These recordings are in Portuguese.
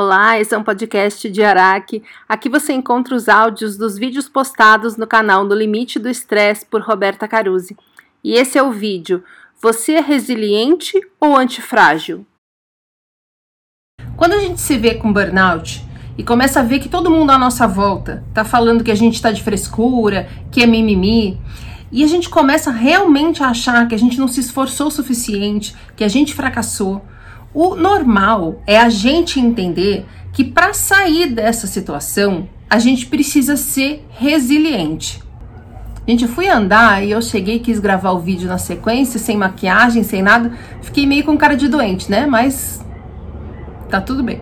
Olá, esse é um podcast de Araque. Aqui você encontra os áudios dos vídeos postados no canal No Limite do Estresse por Roberta Caruzzi. E esse é o vídeo: Você é resiliente ou antifrágil? Quando a gente se vê com burnout e começa a ver que todo mundo à nossa volta tá falando que a gente tá de frescura, que é mimimi, e a gente começa realmente a achar que a gente não se esforçou o suficiente, que a gente fracassou, o normal é a gente entender que para sair dessa situação, a gente precisa ser resiliente. Gente, eu fui andar e eu cheguei quis gravar o vídeo na sequência, sem maquiagem, sem nada. Fiquei meio com cara de doente, né? Mas tá tudo bem.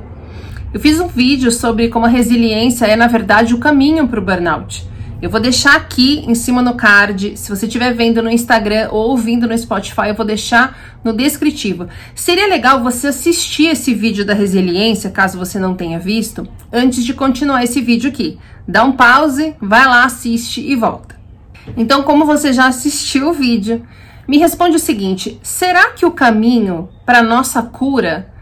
Eu fiz um vídeo sobre como a resiliência é, na verdade, o caminho para o burnout. Eu vou deixar aqui em cima no card. Se você estiver vendo no Instagram ou ouvindo no Spotify, eu vou deixar no descritivo. Seria legal você assistir esse vídeo da resiliência, caso você não tenha visto, antes de continuar esse vídeo aqui. Dá um pause, vai lá, assiste e volta. Então, como você já assistiu o vídeo, me responde o seguinte: será que o caminho para nossa cura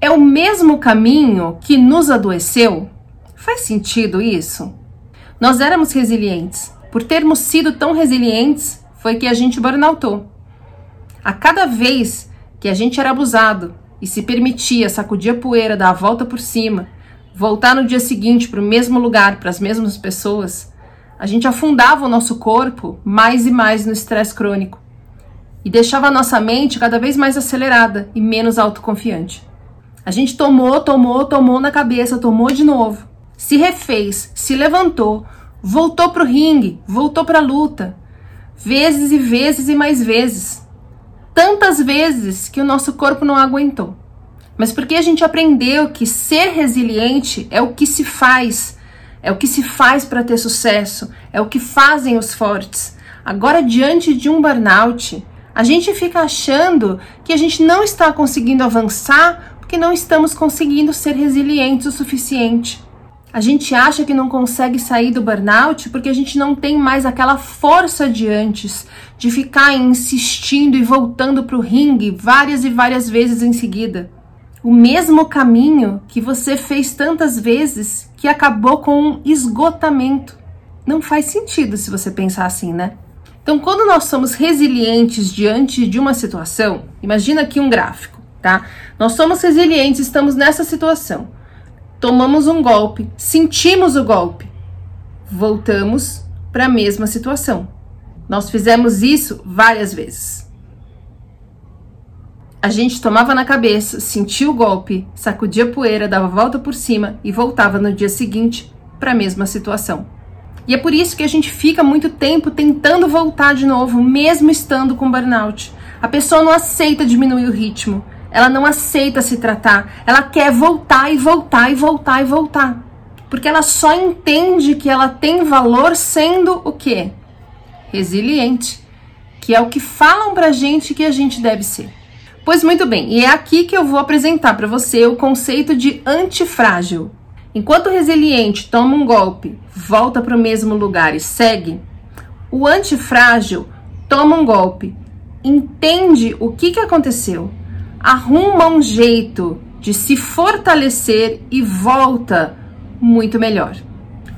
é o mesmo caminho que nos adoeceu? Faz sentido isso? Nós éramos resilientes. Por termos sido tão resilientes, foi que a gente burnoutou. A cada vez que a gente era abusado e se permitia sacudir a poeira, dar a volta por cima, voltar no dia seguinte para o mesmo lugar, para as mesmas pessoas, a gente afundava o nosso corpo mais e mais no estresse crônico e deixava a nossa mente cada vez mais acelerada e menos autoconfiante. A gente tomou, tomou, tomou na cabeça, tomou de novo se refez, se levantou, voltou para o ringue, voltou para a luta, vezes e vezes e mais vezes. Tantas vezes que o nosso corpo não aguentou. Mas porque a gente aprendeu que ser resiliente é o que se faz, é o que se faz para ter sucesso, é o que fazem os fortes. Agora, diante de um burnout, a gente fica achando que a gente não está conseguindo avançar porque não estamos conseguindo ser resilientes o suficiente. A gente acha que não consegue sair do burnout porque a gente não tem mais aquela força de antes, de ficar insistindo e voltando para o ringue várias e várias vezes em seguida. O mesmo caminho que você fez tantas vezes que acabou com um esgotamento. Não faz sentido se você pensar assim, né? Então, quando nós somos resilientes diante de uma situação, imagina aqui um gráfico, tá? Nós somos resilientes, estamos nessa situação tomamos um golpe, sentimos o golpe, voltamos para a mesma situação. Nós fizemos isso várias vezes. A gente tomava na cabeça, sentia o golpe, sacudia a poeira, dava volta por cima e voltava no dia seguinte para a mesma situação. E é por isso que a gente fica muito tempo tentando voltar de novo, mesmo estando com burnout. A pessoa não aceita diminuir o ritmo, ela não aceita se tratar, ela quer voltar e voltar e voltar e voltar. Porque ela só entende que ela tem valor sendo o quê? Resiliente, que é o que falam pra gente que a gente deve ser. Pois muito bem, e é aqui que eu vou apresentar para você o conceito de antifrágil. Enquanto o resiliente toma um golpe, volta para o mesmo lugar e segue, o antifrágil toma um golpe, entende o que, que aconteceu, arruma um jeito de se fortalecer e volta muito melhor.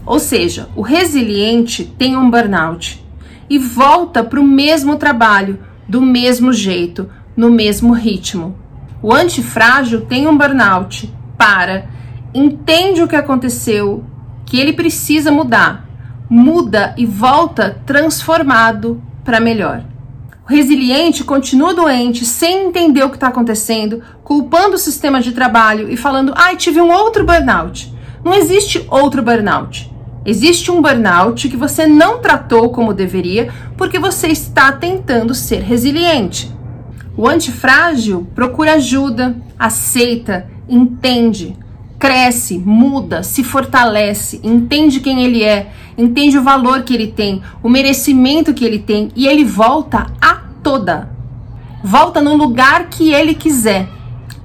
Ou seja, o resiliente tem um burnout e volta para o mesmo trabalho, do mesmo jeito, no mesmo ritmo. O antifrágil tem um burnout, para, entende o que aconteceu, que ele precisa mudar, muda e volta transformado para melhor. O resiliente continua doente, sem entender o que está acontecendo, culpando o sistema de trabalho e falando: ai, ah, tive um outro burnout. Não existe outro burnout. Existe um burnout que você não tratou como deveria porque você está tentando ser resiliente. O antifrágil procura ajuda, aceita, entende, cresce, muda, se fortalece, entende quem ele é, entende o valor que ele tem, o merecimento que ele tem e ele volta a toda. Volta no lugar que ele quiser,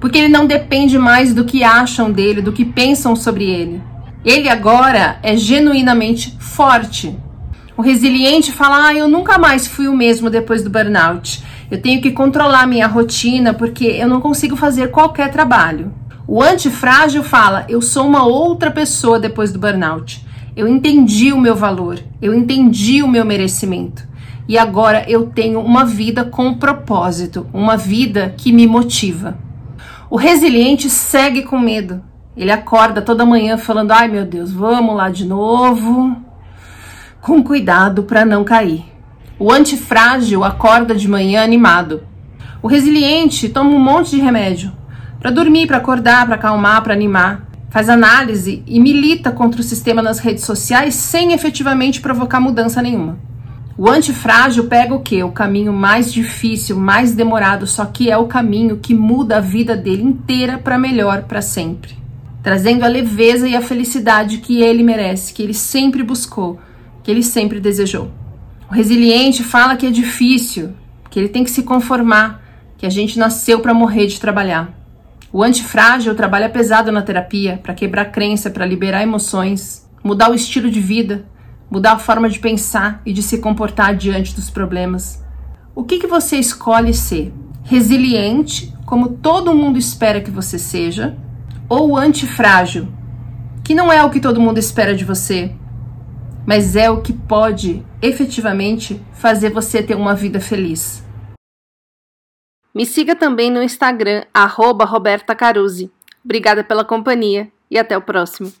porque ele não depende mais do que acham dele, do que pensam sobre ele. Ele agora é genuinamente forte. O resiliente fala: ah, eu nunca mais fui o mesmo depois do burnout. Eu tenho que controlar minha rotina porque eu não consigo fazer qualquer trabalho. O antifrágil fala: eu sou uma outra pessoa depois do burnout. Eu entendi o meu valor, eu entendi o meu merecimento. E agora eu tenho uma vida com propósito, uma vida que me motiva. O resiliente segue com medo. Ele acorda toda manhã falando: "Ai, meu Deus, vamos lá de novo". Com cuidado para não cair. O antifrágil acorda de manhã animado. O resiliente toma um monte de remédio para dormir, para acordar, para acalmar, para animar. Faz análise e milita contra o sistema nas redes sociais sem efetivamente provocar mudança nenhuma. O antifrágil pega o que? O caminho mais difícil, mais demorado, só que é o caminho que muda a vida dele inteira para melhor para sempre, trazendo a leveza e a felicidade que ele merece, que ele sempre buscou, que ele sempre desejou. O resiliente fala que é difícil, que ele tem que se conformar, que a gente nasceu para morrer de trabalhar. O antifrágil trabalha pesado na terapia para quebrar crença, para liberar emoções, mudar o estilo de vida, mudar a forma de pensar e de se comportar diante dos problemas. O que, que você escolhe ser? Resiliente, como todo mundo espera que você seja, ou antifrágil, que não é o que todo mundo espera de você, mas é o que pode efetivamente fazer você ter uma vida feliz. Me siga também no Instagram, arroba Roberta Caruzzi. Obrigada pela companhia e até o próximo.